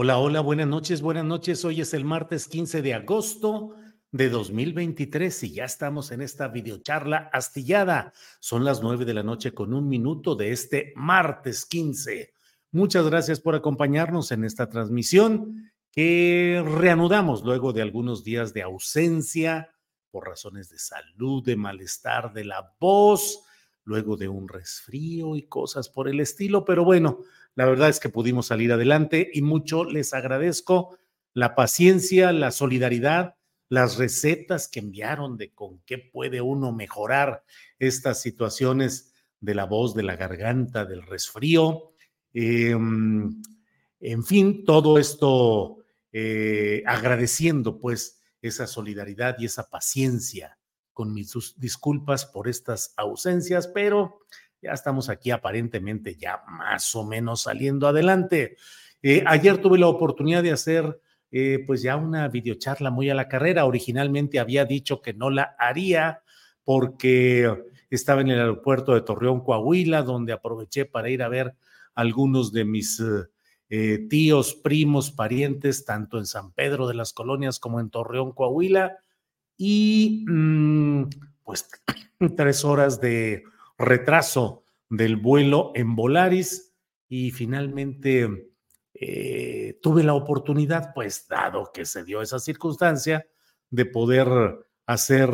Hola, hola, buenas noches, buenas noches. Hoy es el martes 15 de agosto de 2023 y ya estamos en esta videocharla astillada. Son las 9 de la noche con un minuto de este martes 15. Muchas gracias por acompañarnos en esta transmisión que reanudamos luego de algunos días de ausencia por razones de salud, de malestar de la voz, luego de un resfrío y cosas por el estilo, pero bueno, la verdad es que pudimos salir adelante y mucho les agradezco la paciencia, la solidaridad, las recetas que enviaron de con qué puede uno mejorar estas situaciones de la voz, de la garganta, del resfrío. Em, en fin, todo esto eh, agradeciendo pues esa solidaridad y esa paciencia con mis disculpas por estas ausencias, pero ya estamos aquí aparentemente ya más o menos saliendo adelante. Eh, ayer tuve la oportunidad de hacer eh, pues ya una videocharla muy a la carrera. Originalmente había dicho que no la haría porque estaba en el aeropuerto de Torreón, Coahuila, donde aproveché para ir a ver algunos de mis eh, tíos, primos, parientes, tanto en San Pedro de las Colonias como en Torreón, Coahuila. Y mm, pues tres horas de retraso del vuelo en Volaris y finalmente eh, tuve la oportunidad, pues dado que se dio esa circunstancia, de poder hacer,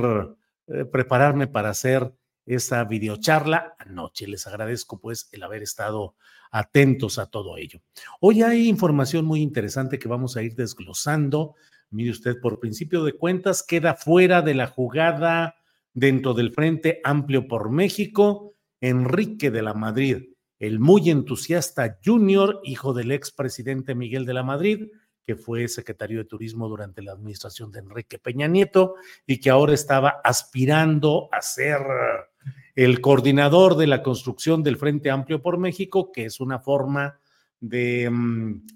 eh, prepararme para hacer esa videocharla anoche. Les agradezco pues el haber estado atentos a todo ello. Hoy hay información muy interesante que vamos a ir desglosando. Mire usted, por principio de cuentas, queda fuera de la jugada dentro del Frente Amplio por México, Enrique de la Madrid, el muy entusiasta junior, hijo del expresidente Miguel de la Madrid, que fue secretario de Turismo durante la administración de Enrique Peña Nieto y que ahora estaba aspirando a ser el coordinador de la construcción del Frente Amplio por México, que es una forma de mm,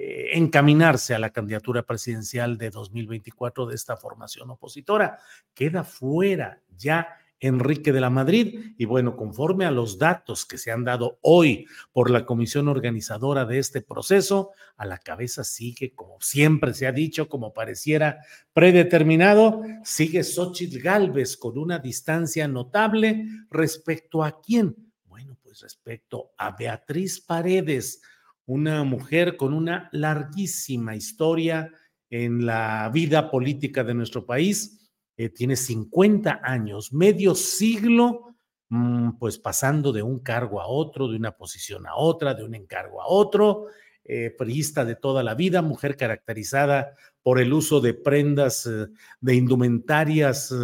eh, encaminarse a la candidatura presidencial de 2024 de esta formación opositora. Queda fuera ya Enrique de la Madrid. Y bueno, conforme a los datos que se han dado hoy por la comisión organizadora de este proceso, a la cabeza sigue, como siempre se ha dicho, como pareciera predeterminado, sigue Xochitl Galvez con una distancia notable respecto a quién. Bueno, pues respecto a Beatriz Paredes una mujer con una larguísima historia en la vida política de nuestro país. Eh, tiene 50 años, medio siglo, mm, pues pasando de un cargo a otro, de una posición a otra, de un encargo a otro, eh, priista de toda la vida, mujer caracterizada por el uso de prendas, eh, de indumentarias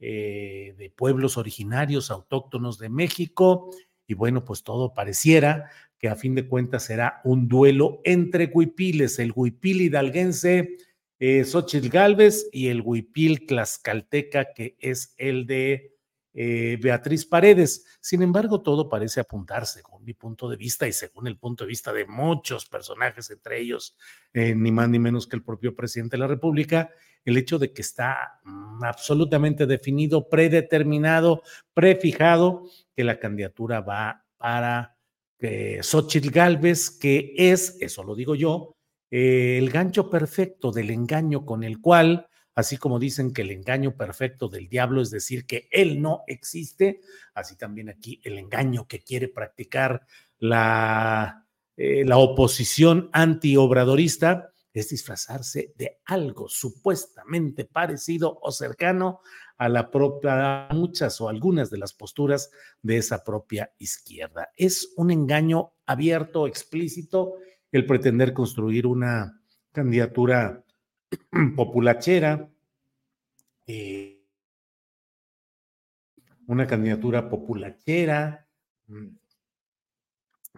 de pueblos originarios, autóctonos de México, y bueno, pues todo pareciera que a fin de cuentas será un duelo entre huipiles, el huipil hidalguense eh, Xochitl Galvez y el huipil tlaxcalteca, que es el de eh, Beatriz Paredes. Sin embargo, todo parece apuntarse, según mi punto de vista y según el punto de vista de muchos personajes, entre ellos eh, ni más ni menos que el propio presidente de la República, el hecho de que está mm, absolutamente definido, predeterminado, prefijado, que la candidatura va para eh, Xochitl Galvez, que es, eso lo digo yo, eh, el gancho perfecto del engaño con el cual, así como dicen que el engaño perfecto del diablo es decir que él no existe, así también aquí el engaño que quiere practicar la, eh, la oposición antiobradorista es disfrazarse de algo supuestamente parecido o cercano a la propia, muchas o algunas de las posturas de esa propia izquierda. Es un engaño abierto, explícito, el pretender construir una candidatura populachera, eh, una candidatura populachera, mm,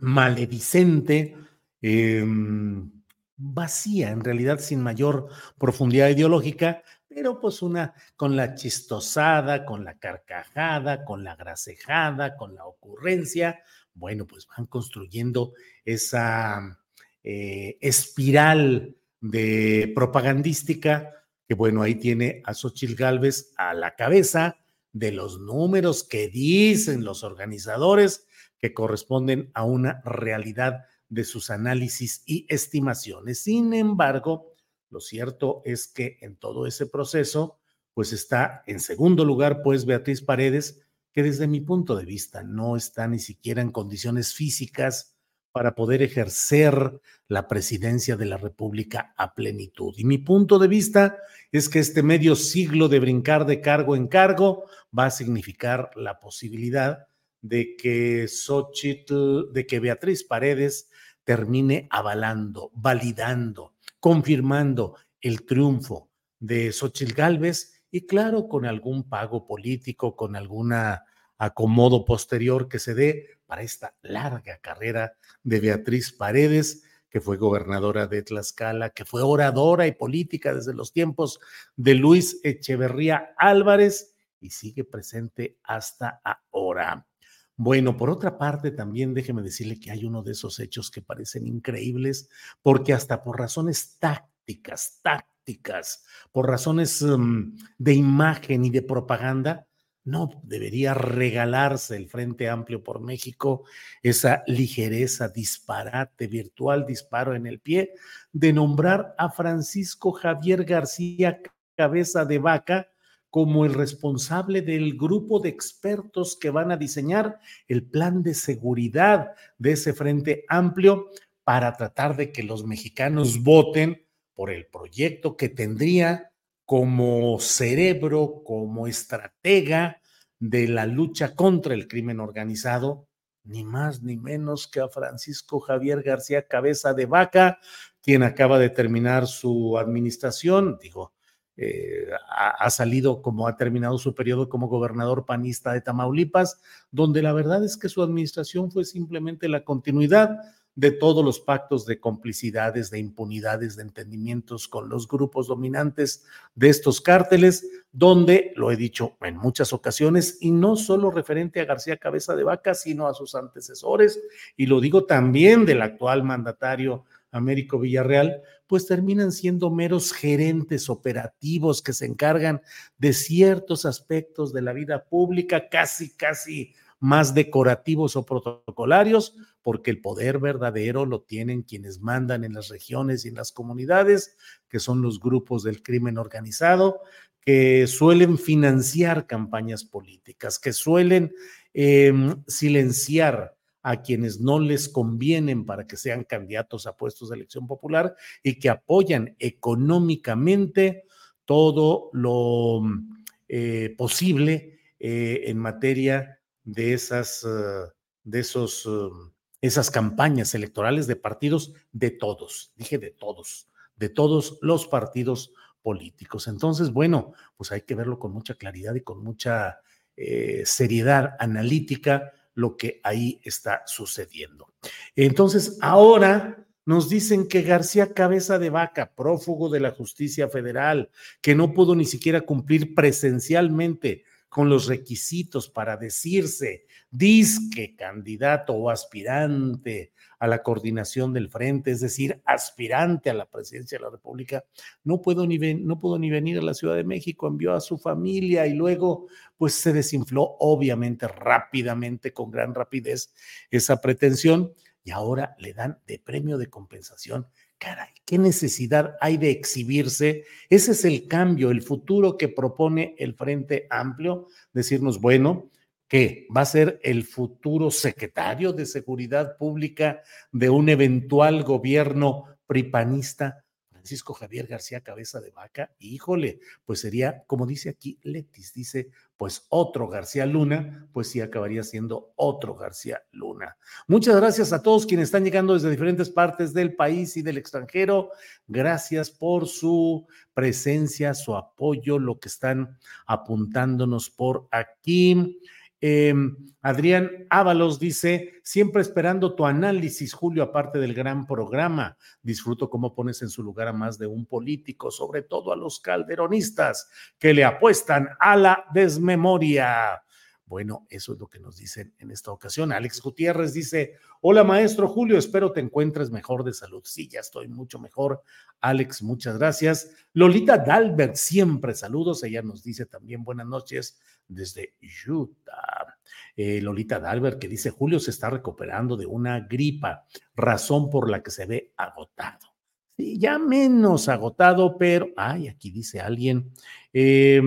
maledicente, em, vacía, en realidad sin mayor profundidad ideológica, pero pues una con la chistosada, con la carcajada, con la grasejada, con la ocurrencia, bueno, pues van construyendo esa eh, espiral de propagandística que bueno, ahí tiene a Xochitl Galvez a la cabeza de los números que dicen los organizadores que corresponden a una realidad de sus análisis y estimaciones. Sin embargo, lo cierto es que en todo ese proceso, pues está en segundo lugar, pues Beatriz Paredes, que desde mi punto de vista no está ni siquiera en condiciones físicas para poder ejercer la presidencia de la República a plenitud. Y mi punto de vista es que este medio siglo de brincar de cargo en cargo va a significar la posibilidad de que Xochitl, de que Beatriz Paredes termine avalando, validando, confirmando el triunfo de Xochitl Gálvez y claro, con algún pago político, con algún acomodo posterior que se dé para esta larga carrera de Beatriz Paredes, que fue gobernadora de Tlaxcala, que fue oradora y política desde los tiempos de Luis Echeverría Álvarez y sigue presente hasta ahora. Bueno, por otra parte, también déjeme decirle que hay uno de esos hechos que parecen increíbles, porque hasta por razones tácticas, tácticas, por razones mm, de imagen y de propaganda, no debería regalarse el Frente Amplio por México esa ligereza, disparate, virtual disparo en el pie de nombrar a Francisco Javier García Cabeza de Vaca como el responsable del grupo de expertos que van a diseñar el plan de seguridad de ese frente amplio para tratar de que los mexicanos voten por el proyecto que tendría como cerebro, como estratega de la lucha contra el crimen organizado, ni más ni menos que a Francisco Javier García Cabeza de Vaca, quien acaba de terminar su administración, digo, eh, ha, salido como ha terminado su periodo como gobernador panista de Tamaulipas, donde la verdad es que su administración fue simplemente la continuidad de todos los pactos de complicidades, de impunidades, de entendimientos con los grupos dominantes de estos cárteles, donde, lo he dicho en muchas ocasiones, y no solo referente a García Cabeza de Vaca, sino a sus antecesores, y lo digo también del actual mandatario Américo Villarreal, pues terminan siendo meros gerentes operativos que se encargan de ciertos aspectos de la vida pública, casi, casi más decorativos o protocolarios, porque el poder verdadero lo tienen quienes mandan en las regiones y en las comunidades, que son los grupos del crimen organizado, que suelen financiar campañas políticas, que suelen em, silenciar a quienes no les convienen para que sean candidatos a puestos de elección popular y que apoyan económicamente todo lo eh, posible eh, en materia de esas, uh, de esos, esas campañas electorales de partidos de todos, dije de todos, de todos los partidos políticos. Entonces, bueno, pues hay que verlo con mucha claridad y con mucha eh, seriedad analítica lo que ahí está sucediendo. Entonces, ahora nos dicen que García Cabeza de Vaca, prófugo de la justicia federal, que no pudo ni siquiera cumplir presencialmente con los requisitos para decirse disque candidato o aspirante a la coordinación del frente, es decir, aspirante a la presidencia de la República, no puedo ni, no pudo ni venir a la Ciudad de México, envió a su familia y luego pues se desinfló obviamente rápidamente, con gran rapidez, esa pretensión y ahora le dan de premio de compensación. Caray, ¿qué necesidad hay de exhibirse? Ese es el cambio, el futuro que propone el Frente Amplio, decirnos, bueno, que va a ser el futuro secretario de Seguridad Pública de un eventual gobierno pripanista, Francisco Javier García Cabeza de Vaca, híjole, pues sería, como dice aquí Letis, dice, pues otro García Luna, pues sí acabaría siendo otro García Luna. Muchas gracias a todos quienes están llegando desde diferentes partes del país y del extranjero. Gracias por su presencia, su apoyo, lo que están apuntándonos por aquí. Em, Adrián Ábalos dice, siempre esperando tu análisis, Julio, aparte del gran programa. Disfruto cómo pones en su lugar a más de un político, sobre todo a los calderonistas que le apuestan a la desmemoria. Bueno, eso es lo que nos dicen en esta ocasión. Alex Gutiérrez dice, hola maestro Julio, espero te encuentres mejor de salud. Sí, ya estoy mucho mejor. Alex, muchas gracias. Lolita Dalbert, siempre saludos. Ella nos dice también buenas noches desde Utah. Eh, Lolita Dalbert que dice, Julio se está recuperando de una gripa, razón por la que se ve agotado. Sí, ya menos agotado, pero, ay, aquí dice alguien. Eh,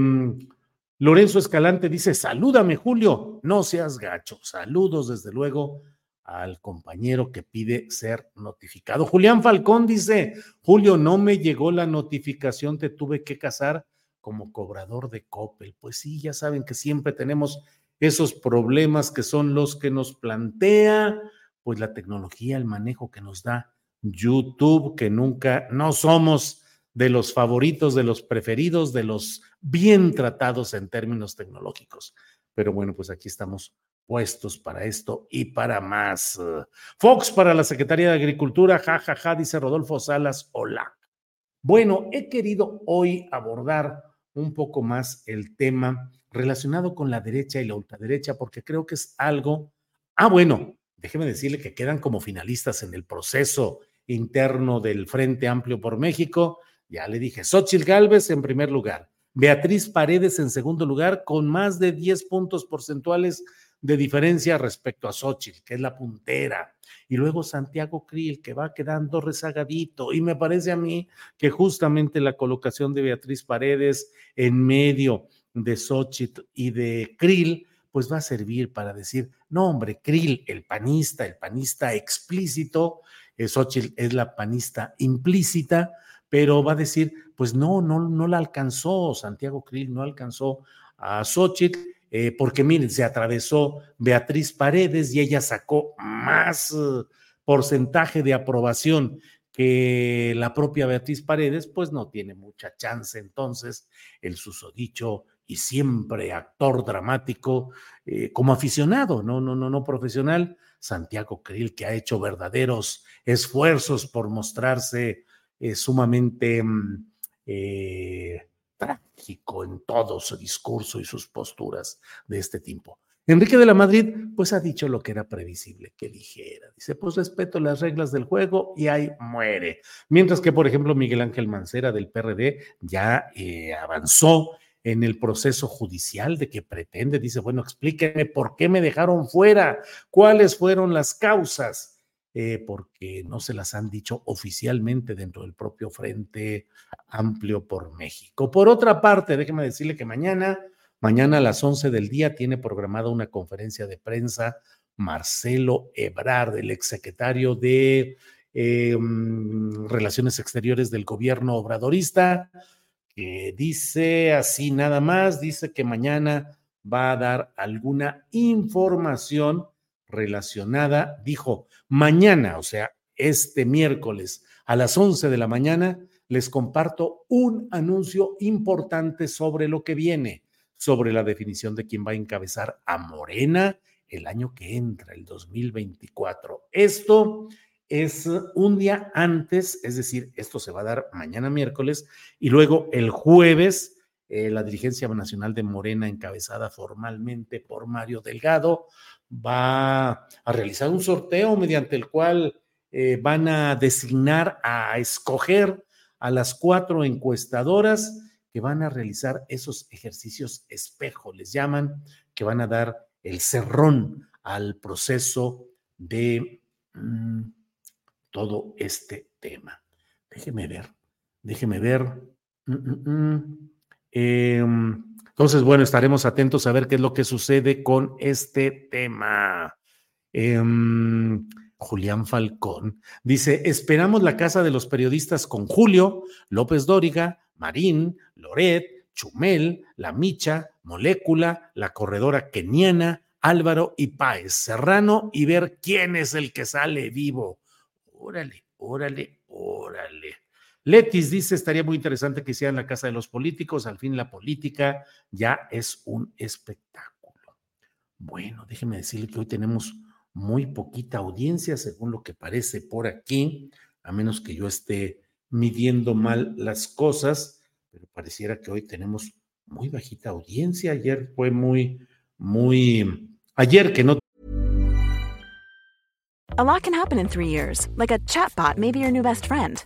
Lorenzo Escalante dice, salúdame Julio, no seas gacho. Saludos desde luego al compañero que pide ser notificado. Julián Falcón dice, Julio, no me llegó la notificación, te tuve que casar como cobrador de Coppel. Pues sí, ya saben que siempre tenemos esos problemas que son los que nos plantea, pues la tecnología, el manejo que nos da YouTube, que nunca, no somos de los favoritos, de los preferidos, de los bien tratados en términos tecnológicos. Pero bueno, pues aquí estamos puestos para esto y para más. Fox para la Secretaría de Agricultura, jajaja, ja, ja, dice Rodolfo Salas, hola. Bueno, he querido hoy abordar un poco más el tema relacionado con la derecha y la ultraderecha, porque creo que es algo. Ah, bueno, déjeme decirle que quedan como finalistas en el proceso interno del Frente Amplio por México ya le dije, Xochitl Galvez en primer lugar, Beatriz Paredes en segundo lugar, con más de 10 puntos porcentuales de diferencia respecto a Xochitl, que es la puntera. Y luego Santiago Krill, que va quedando rezagadito. Y me parece a mí que justamente la colocación de Beatriz Paredes en medio de Xochitl y de Krill, pues va a servir para decir, no, hombre, Krill, el panista, el panista explícito, eh, Xochitl es la panista implícita, pero va a decir, pues no, no, no la alcanzó Santiago Krill, no alcanzó a Xochitl, eh, porque miren, se atravesó Beatriz Paredes y ella sacó más eh, porcentaje de aprobación que la propia Beatriz Paredes, pues no tiene mucha chance entonces el susodicho y siempre actor dramático eh, como aficionado, no, no, no, no profesional, Santiago Krill, que ha hecho verdaderos esfuerzos por mostrarse sumamente trágico en todo su discurso y sus posturas de este tipo. Enrique de la Madrid, pues ha dicho lo que era previsible que dijera. Dice, pues respeto las reglas del juego y ahí muere. Mientras que, por ejemplo, Miguel Ángel Mancera del PRD ya eh, avanzó en el proceso judicial de que pretende, dice, bueno, explíqueme por qué me dejaron fuera, cuáles fueron las causas eh, porque no se las han dicho oficialmente dentro del propio Frente Amplio por México. Por otra parte, déjeme decirle que mañana, mañana a las 11 del día, tiene programada una conferencia de prensa Marcelo Ebrard, el exsecretario de eh, mm, Relaciones Exteriores del gobierno obradorista, que dice así nada más, dice que mañana va a dar alguna información relacionada, dijo, mañana, o sea, este miércoles a las 11 de la mañana, les comparto un anuncio importante sobre lo que viene, sobre la definición de quién va a encabezar a Morena el año que entra, el 2024. Esto es un día antes, es decir, esto se va a dar mañana miércoles y luego el jueves eh, la dirigencia nacional de Morena, encabezada formalmente por Mario Delgado, va a realizar un sorteo mediante el cual eh, van a designar, a escoger a las cuatro encuestadoras que van a realizar esos ejercicios espejo, les llaman, que van a dar el cerrón al proceso de mm, todo este tema. Déjeme ver, déjeme ver. Mm, mm, em, entonces, bueno, estaremos atentos a ver qué es lo que sucede con este tema. Em, Julián Falcón dice: Esperamos la casa de los periodistas con Julio, López Dóriga, Marín, Loret, Chumel, La Micha, Molécula, la corredora keniana, Álvaro y Páez Serrano y ver quién es el que sale vivo. Órale, órale, órale. Letis dice, estaría muy interesante que hicieran la casa de los políticos, al fin la política ya es un espectáculo. Bueno, déjeme decirle que hoy tenemos muy poquita audiencia, según lo que parece por aquí, a menos que yo esté midiendo mal las cosas, pero pareciera que hoy tenemos muy bajita audiencia. Ayer fue muy, muy, ayer que no. A lot can happen in three years, like a chatbot may be your new best friend.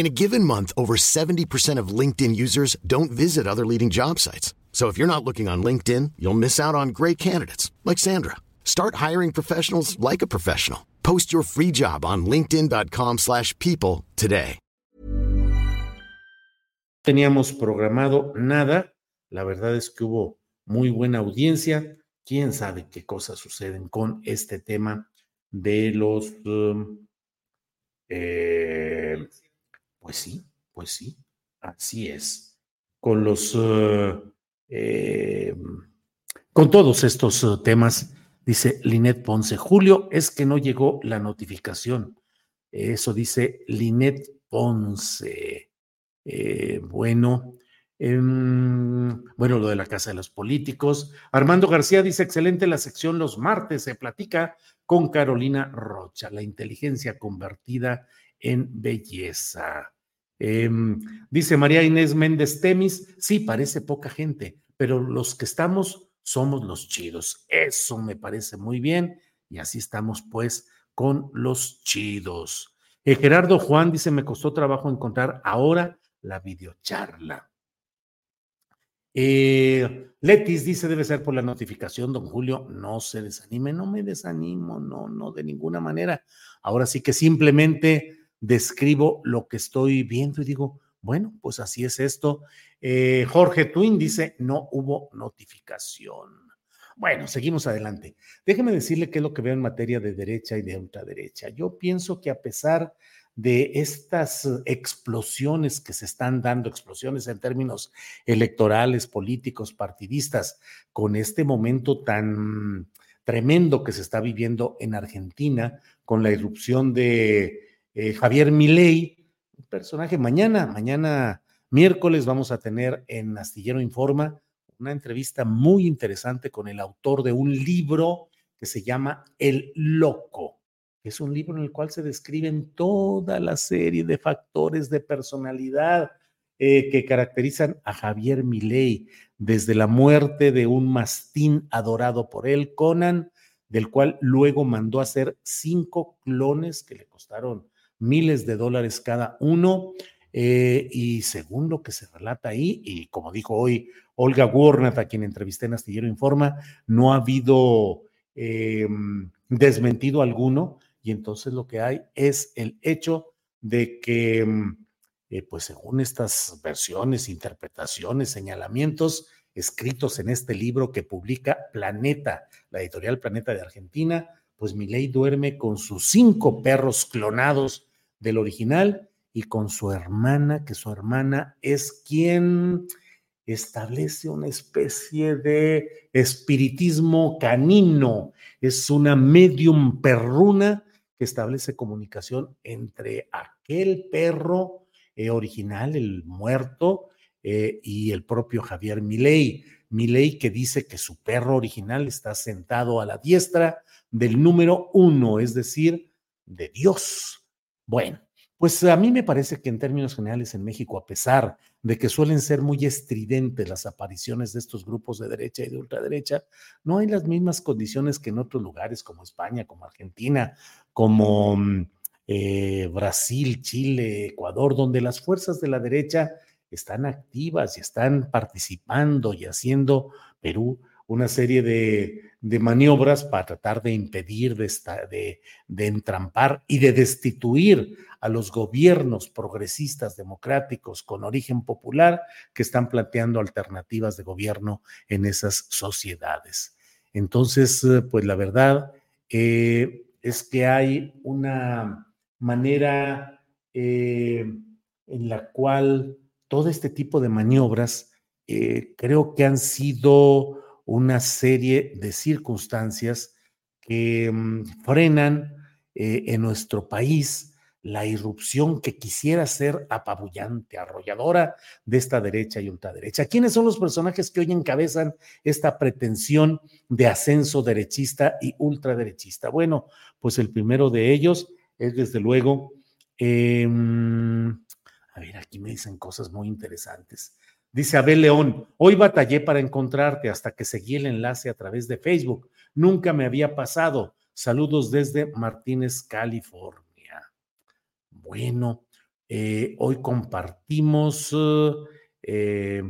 In a given month, over 70% of LinkedIn users don't visit other leading job sites. So if you're not looking on LinkedIn, you'll miss out on great candidates like Sandra. Start hiring professionals like a professional. Post your free job on linkedin.com/people today. Teníamos programado nada. La verdad es que hubo muy buena audiencia. Quién sabe qué cosas suceden con este tema de los um, eh, Pues sí, pues sí, así es. Con los, uh, eh, con todos estos uh, temas, dice Linet Ponce, Julio, es que no llegó la notificación. Eso dice Linet Ponce. Eh, bueno, em, bueno, lo de la Casa de los Políticos. Armando García dice, excelente la sección los martes, se platica con Carolina Rocha, la inteligencia convertida en belleza. Em, dice María Inés Méndez Temis, sí, parece poca gente, pero los que estamos somos los chidos. Eso me parece muy bien y así estamos pues con los chidos. Eh, Gerardo Juan dice, me costó trabajo encontrar ahora la videocharla. Eh, Letis dice, debe ser por la notificación, don Julio, no se desanime, no me desanimo, no, no, de ninguna manera. Ahora sí que simplemente describo lo que estoy viendo y digo, bueno, pues así es esto. Eh, Jorge Twin dice, no hubo notificación. Bueno, seguimos adelante. Déjeme decirle qué es lo que veo en materia de derecha y de ultraderecha. Yo pienso que a pesar de estas explosiones que se están dando, explosiones en términos electorales, políticos, partidistas, con este momento tan tremendo que se está viviendo en Argentina, con la irrupción de eh, Javier Milei, un personaje mañana, mañana miércoles vamos a tener en Astillero Informa una entrevista muy interesante con el autor de un libro que se llama El Loco. Es un libro en el cual se describen toda la serie de factores de personalidad eh, que caracterizan a Javier Milei, desde la muerte de un mastín adorado por él, Conan, del cual luego mandó a hacer cinco clones que le costaron miles de dólares cada uno. Eh, y según lo que se relata ahí, y como dijo hoy Olga Warnat, a quien entrevisté en Astillero Informa, no ha habido eh, desmentido alguno, y entonces lo que hay es el hecho de que, eh, pues según estas versiones, interpretaciones, señalamientos escritos en este libro que publica Planeta, la editorial Planeta de Argentina, pues Milei duerme con sus cinco perros clonados del original y con su hermana, que su hermana es quien establece una especie de espiritismo canino, es una medium perruna que establece comunicación entre aquel perro eh, original, el muerto, eh, y el propio Javier Milei. Milei que dice que su perro original está sentado a la diestra del número uno, es decir, de Dios. Bueno, pues a mí me parece que en términos generales en México, a pesar de que suelen ser muy estridentes las apariciones de estos grupos de derecha y de ultraderecha, no hay las mismas condiciones que en otros lugares como España, como Argentina, como mm, eh, Brasil, Chile, Ecuador, donde las fuerzas de la derecha están activas y están participando y haciendo Perú una serie de, maniobras para tratar de impedir, de, entrampar y de destituir a los gobiernos progresistas democráticos con origen popular que están planteando alternativas de gobierno en esas sociedades. Entonces, eh, pues la verdad eh, es que hay una manera eh, en la cual todo este tipo de maniobras creo que han sido una serie de circunstancias que mm, frenan eh, en nuestro país la irrupción que quisiera ser apabullante, arrolladora de esta derecha y ultraderecha. ¿Quiénes son los personajes que hoy encabezan esta pretensión de ascenso derechista y ultraderechista? Bueno, pues el primero de ellos es desde luego, em, a ver, aquí me dicen cosas muy interesantes. Dice Abel León, hoy batallé para encontrarte hasta que seguí el enlace a través de Facebook. Nunca me había pasado. Saludos desde Martínez, California. Bueno, eh, hoy compartimos, eh,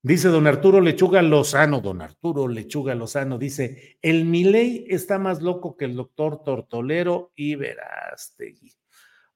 dice don Arturo Lechuga Lozano, don Arturo Lechuga Lozano, dice, el Miley está más loco que el doctor Tortolero y Verástegui.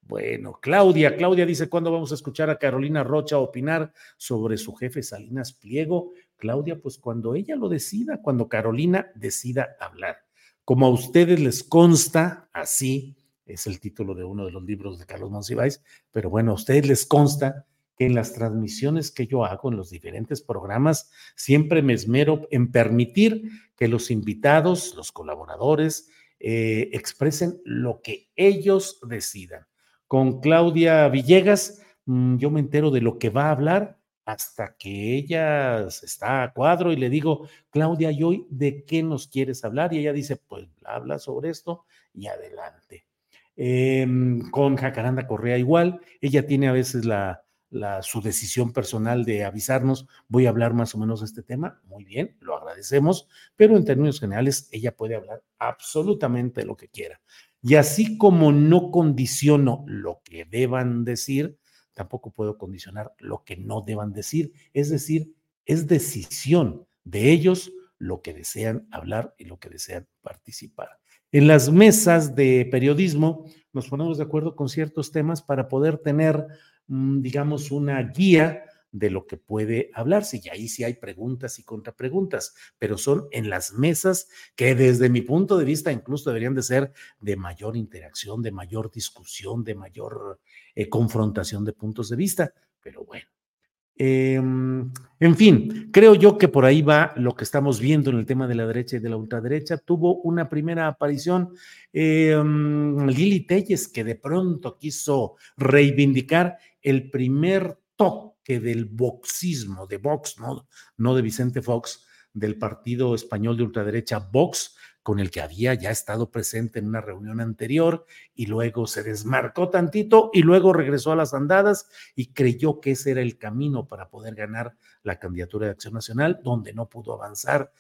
Bueno, Claudia, Claudia dice, ¿cuándo vamos a escuchar a Carolina Rocha opinar sobre su jefe Salinas Pliego? Claudia, pues cuando ella lo decida, cuando Carolina decida hablar. Como a ustedes les consta, así es el título de uno de los libros de Carlos Monsiváis, pero bueno, a ustedes les consta que en las transmisiones que yo hago en los diferentes programas, siempre me esmero en permitir que los invitados, los colaboradores, eh, expresen lo que ellos decidan con Claudia Villegas, mm, yo me entero de lo que va a hablar hasta que ella está a cuadro y le digo, Claudia, ¿y hoy de qué nos quieres hablar? Y ella dice, pues habla sobre esto y adelante. Em, con Jacaranda Correa igual, ella tiene a veces la, su decisión personal de avisarnos, voy a hablar más o menos de este tema, muy bien, lo agradecemos, pero en términos generales ella puede hablar absolutamente lo que quiera. Y así como no condiciono lo que deban decir, tampoco puedo condicionar lo que no deban decir. Es decir, es decisión de ellos lo que desean hablar y lo que desean participar. En las mesas de periodismo nos ponemos de acuerdo con ciertos temas para poder tener, mm, digamos, una guía de lo que puede hablarse. Y ahí sí hay preguntas y contrapreguntas, pero son en las mesas que desde mi punto de vista incluso deberían de ser de mayor interacción, de mayor discusión, de mayor eh, confrontación de puntos de vista. Pero bueno. Em, en fin, creo yo que por ahí va lo que estamos viendo en el tema de la derecha y de la ultraderecha. Tuvo una primera aparición em, Lili Telles, que de pronto quiso reivindicar el primer toque que del boxismo, de Vox, ¿no? no de Vicente Fox, del partido español de ultraderecha Vox, con el que había ya estado presente en una reunión anterior y luego se desmarcó tantito y luego regresó a las andadas y creyó que ese era el camino para poder ganar la candidatura de Acción Nacional, donde no pudo avanzar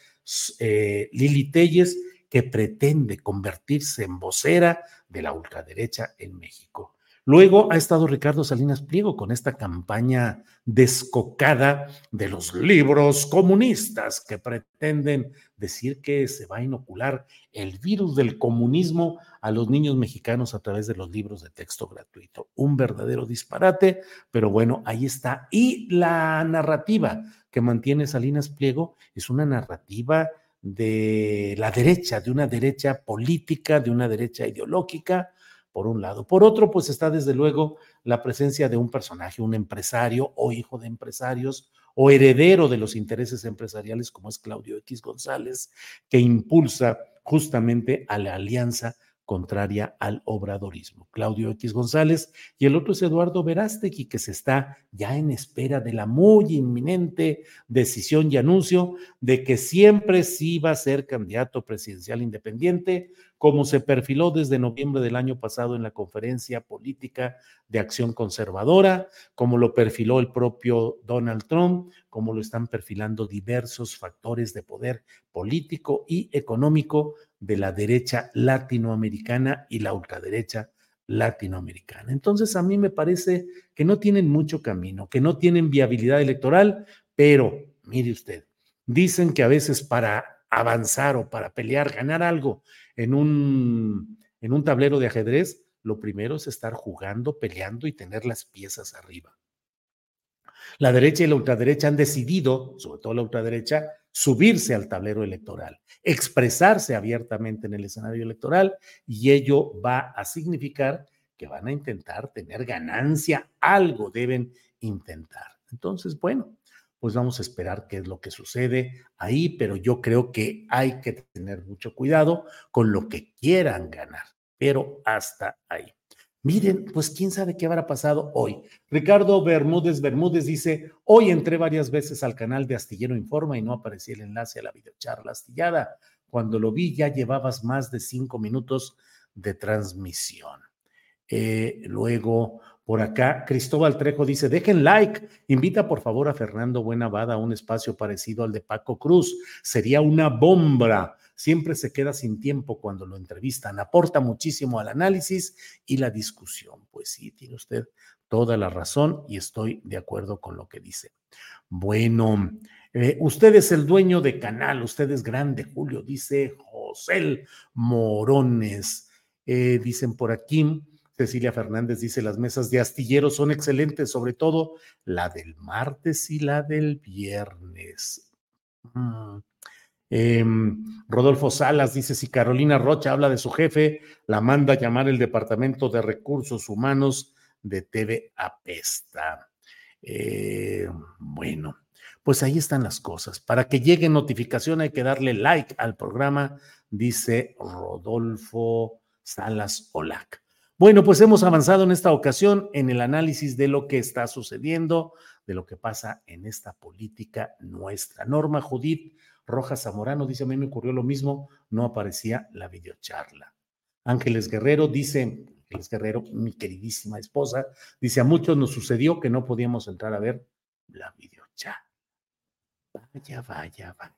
eh, Lili Telles, que pretende convertirse en vocera de la ultraderecha en México. Luego ha estado Ricardo Salinas Pliego con esta campaña descocada de los libros comunistas que pretenden decir que se va a inocular el virus del comunismo a los niños mexicanos a través de los libros de texto gratuito. Un verdadero disparate, pero bueno, ahí está. Y la narrativa que mantiene Salinas Pliego es una narrativa de la derecha, de una derecha política, de una derecha ideológica, por un lado. Por otro, pues está desde luego la presencia de un personaje, un empresario o hijo de empresarios o heredero de los intereses empresariales como es Claudio X González, que impulsa justamente a la alianza contraria al obradorismo. Claudio X González y el otro es Eduardo Verástegui, que se está ya en espera de la muy inminente decisión y anuncio de que siempre sí va a ser candidato presidencial independiente, como se perfiló desde noviembre del año pasado en la conferencia política de acción conservadora, como lo perfiló el propio Donald Trump, como lo están perfilando diversos factores de poder político y económico de la derecha latinoamericana y la ultraderecha latinoamericana. Entonces, a mí me parece que no tienen mucho camino, que no tienen viabilidad electoral, pero mire usted, dicen que a veces para avanzar o para pelear, ganar algo en un, en un tablero de ajedrez, lo primero es estar jugando, peleando y tener las piezas arriba. La derecha y la ultraderecha han decidido, sobre todo la ultraderecha, subirse al tablero electoral, expresarse abiertamente en el escenario electoral y ello va a significar que van a intentar tener ganancia, algo deben intentar. Entonces, bueno, pues vamos a esperar qué es lo que sucede ahí, pero yo creo que hay que tener mucho cuidado con lo que quieran ganar, pero hasta ahí. Miren, pues quién sabe qué habrá pasado hoy. Ricardo Bermúdez Bermúdez dice, hoy entré varias veces al canal de Astillero Informa y no aparecía el enlace a la videocharla astillada. Cuando lo vi ya llevabas más de cinco minutos de transmisión. Eh, luego, por acá, Cristóbal Trejo dice, dejen like, invita por favor a Fernando Buenavada a un espacio parecido al de Paco Cruz. Sería una bomba siempre se queda sin tiempo cuando lo entrevistan. Aporta muchísimo al análisis y la discusión. Pues sí, tiene usted toda la razón y estoy de acuerdo con lo que dice. Bueno, eh, usted es el dueño de canal, usted es grande, Julio, dice José Morones. Eh, dicen por aquí, Cecilia Fernández dice, las mesas de astillero son excelentes, sobre todo la del martes y la del viernes. Mm. Em, Rodolfo Salas dice, si Carolina Rocha habla de su jefe, la manda a llamar el Departamento de Recursos Humanos de TV Apesta. Eh, bueno, pues ahí están las cosas. Para que llegue notificación hay que darle like al programa, dice Rodolfo Salas Olac. Bueno, pues hemos avanzado en esta ocasión en el análisis de lo que está sucediendo, de lo que pasa en esta política nuestra. Norma Judith Rojas Zamorano dice, a mí me ocurrió lo mismo, no aparecía la videocharla. Ángeles Guerrero dice, Ángeles Guerrero, mi queridísima esposa, dice, a muchos nos sucedió que no podíamos entrar a ver la videocharla. Vaya, vaya, vaya.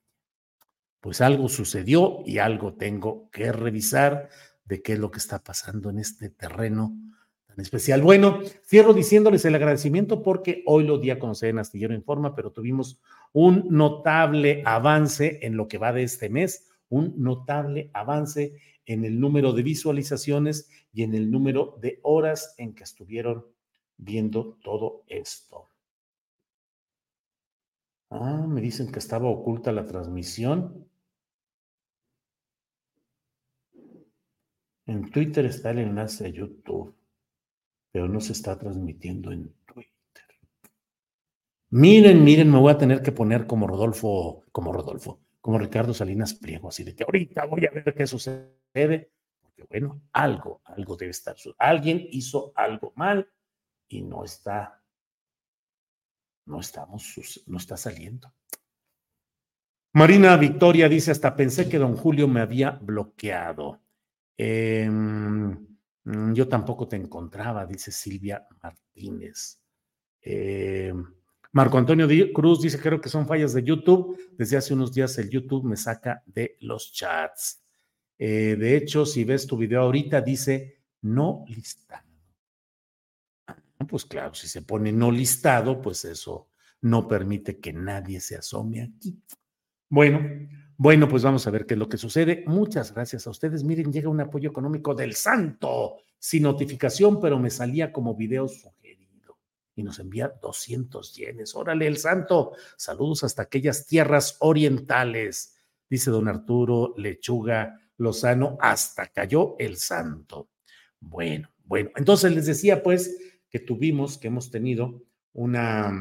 Pues algo sucedió y algo tengo que revisar de qué es lo que está pasando en este terreno especial. Bueno, cierro diciéndoles el agradecimiento porque hoy lo di a conocer en Astillero Informa, pero tuvimos un notable avance en lo que va de este mes, un notable avance en el número de visualizaciones y en el número de horas en que estuvieron viendo todo esto. Ah, me dicen que estaba oculta la transmisión. En Twitter está el enlace a YouTube pero no se está transmitiendo en Twitter. Miren, miren, me voy a tener que poner como Rodolfo, como Rodolfo, como Ricardo Salinas Pliego, así de que ahorita voy a ver qué sucede, porque bueno, algo, algo debe estar, alguien hizo algo mal y no está, no estamos, no está saliendo. Marina Victoria dice, hasta pensé que don Julio me había bloqueado. Eh, Mm, yo tampoco te encontraba, dice Silvia Martínez. Eh, Marco Antonio Cruz dice, creo que son fallas de YouTube. Desde hace unos días el YouTube me saca de los chats. Eh, de hecho, si ves tu video ahorita, dice no listado. Ah, pues claro, si se pone no listado, pues eso no permite que nadie se asome aquí. Bueno, bueno, pues vamos a ver qué es lo que sucede. Muchas gracias a ustedes. Miren, llega un apoyo económico del santo, sin notificación, pero me salía como video sugerido. Y nos envía 200 yenes. Órale, el santo. Saludos hasta aquellas tierras orientales. Dice don Arturo Lechuga Lozano, hasta cayó el santo. Bueno, bueno, entonces les decía pues que tuvimos, que hemos tenido una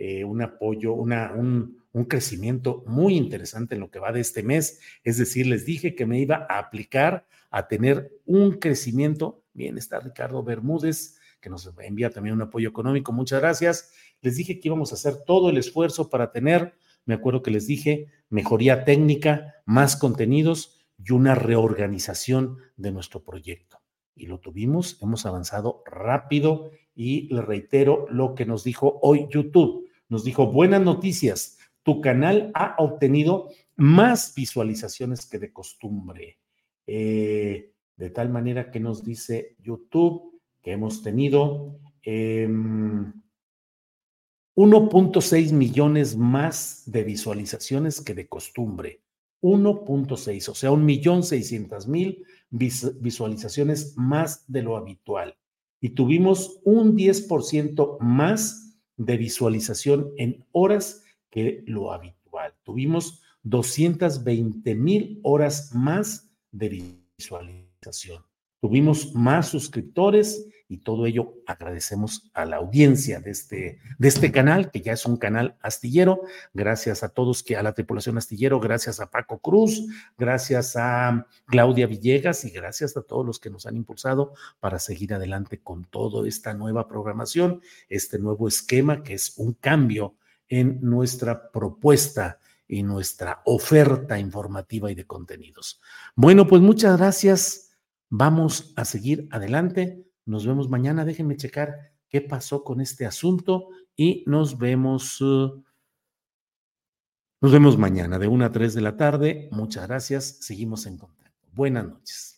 eh, un apoyo, una, un, un crecimiento muy interesante en lo que va de este mes. Es decir, les dije que me iba a aplicar a tener un crecimiento. Bien, está Ricardo Bermúdez, que nos envía también un apoyo económico. Muchas gracias. Les dije que íbamos a hacer todo el esfuerzo para tener, me acuerdo que les dije, mejoría técnica, más contenidos y una reorganización de nuestro proyecto. Y lo tuvimos, hemos avanzado rápido y le reitero lo que nos dijo hoy YouTube. Nos dijo, buenas noticias, tu canal ha obtenido más visualizaciones que de costumbre. Eh, de tal manera que nos dice YouTube que hemos tenido 1.6 em, millones más de visualizaciones que de costumbre. 1.6, o sea, 1.600.000 visualizaciones más de lo habitual. Y tuvimos un 10% más de visualización en horas que lo habitual. Tuvimos 220 mil horas más de visualización. Tuvimos más suscriptores y todo ello agradecemos a la audiencia de este, de este canal, que ya es un canal astillero. Gracias a todos, que a la tripulación astillero, gracias a Paco Cruz, gracias a Claudia Villegas y gracias a todos los que nos han impulsado para seguir adelante con toda esta nueva programación, este nuevo esquema que es un cambio en nuestra propuesta y nuestra oferta informativa y de contenidos. Bueno, pues muchas gracias. Vamos a seguir adelante. Nos vemos mañana. Déjenme checar qué pasó con este asunto y nos vemos. Uh, nos vemos mañana de 1 a 3 de la tarde. Muchas gracias. Seguimos en contacto. Buenas noches.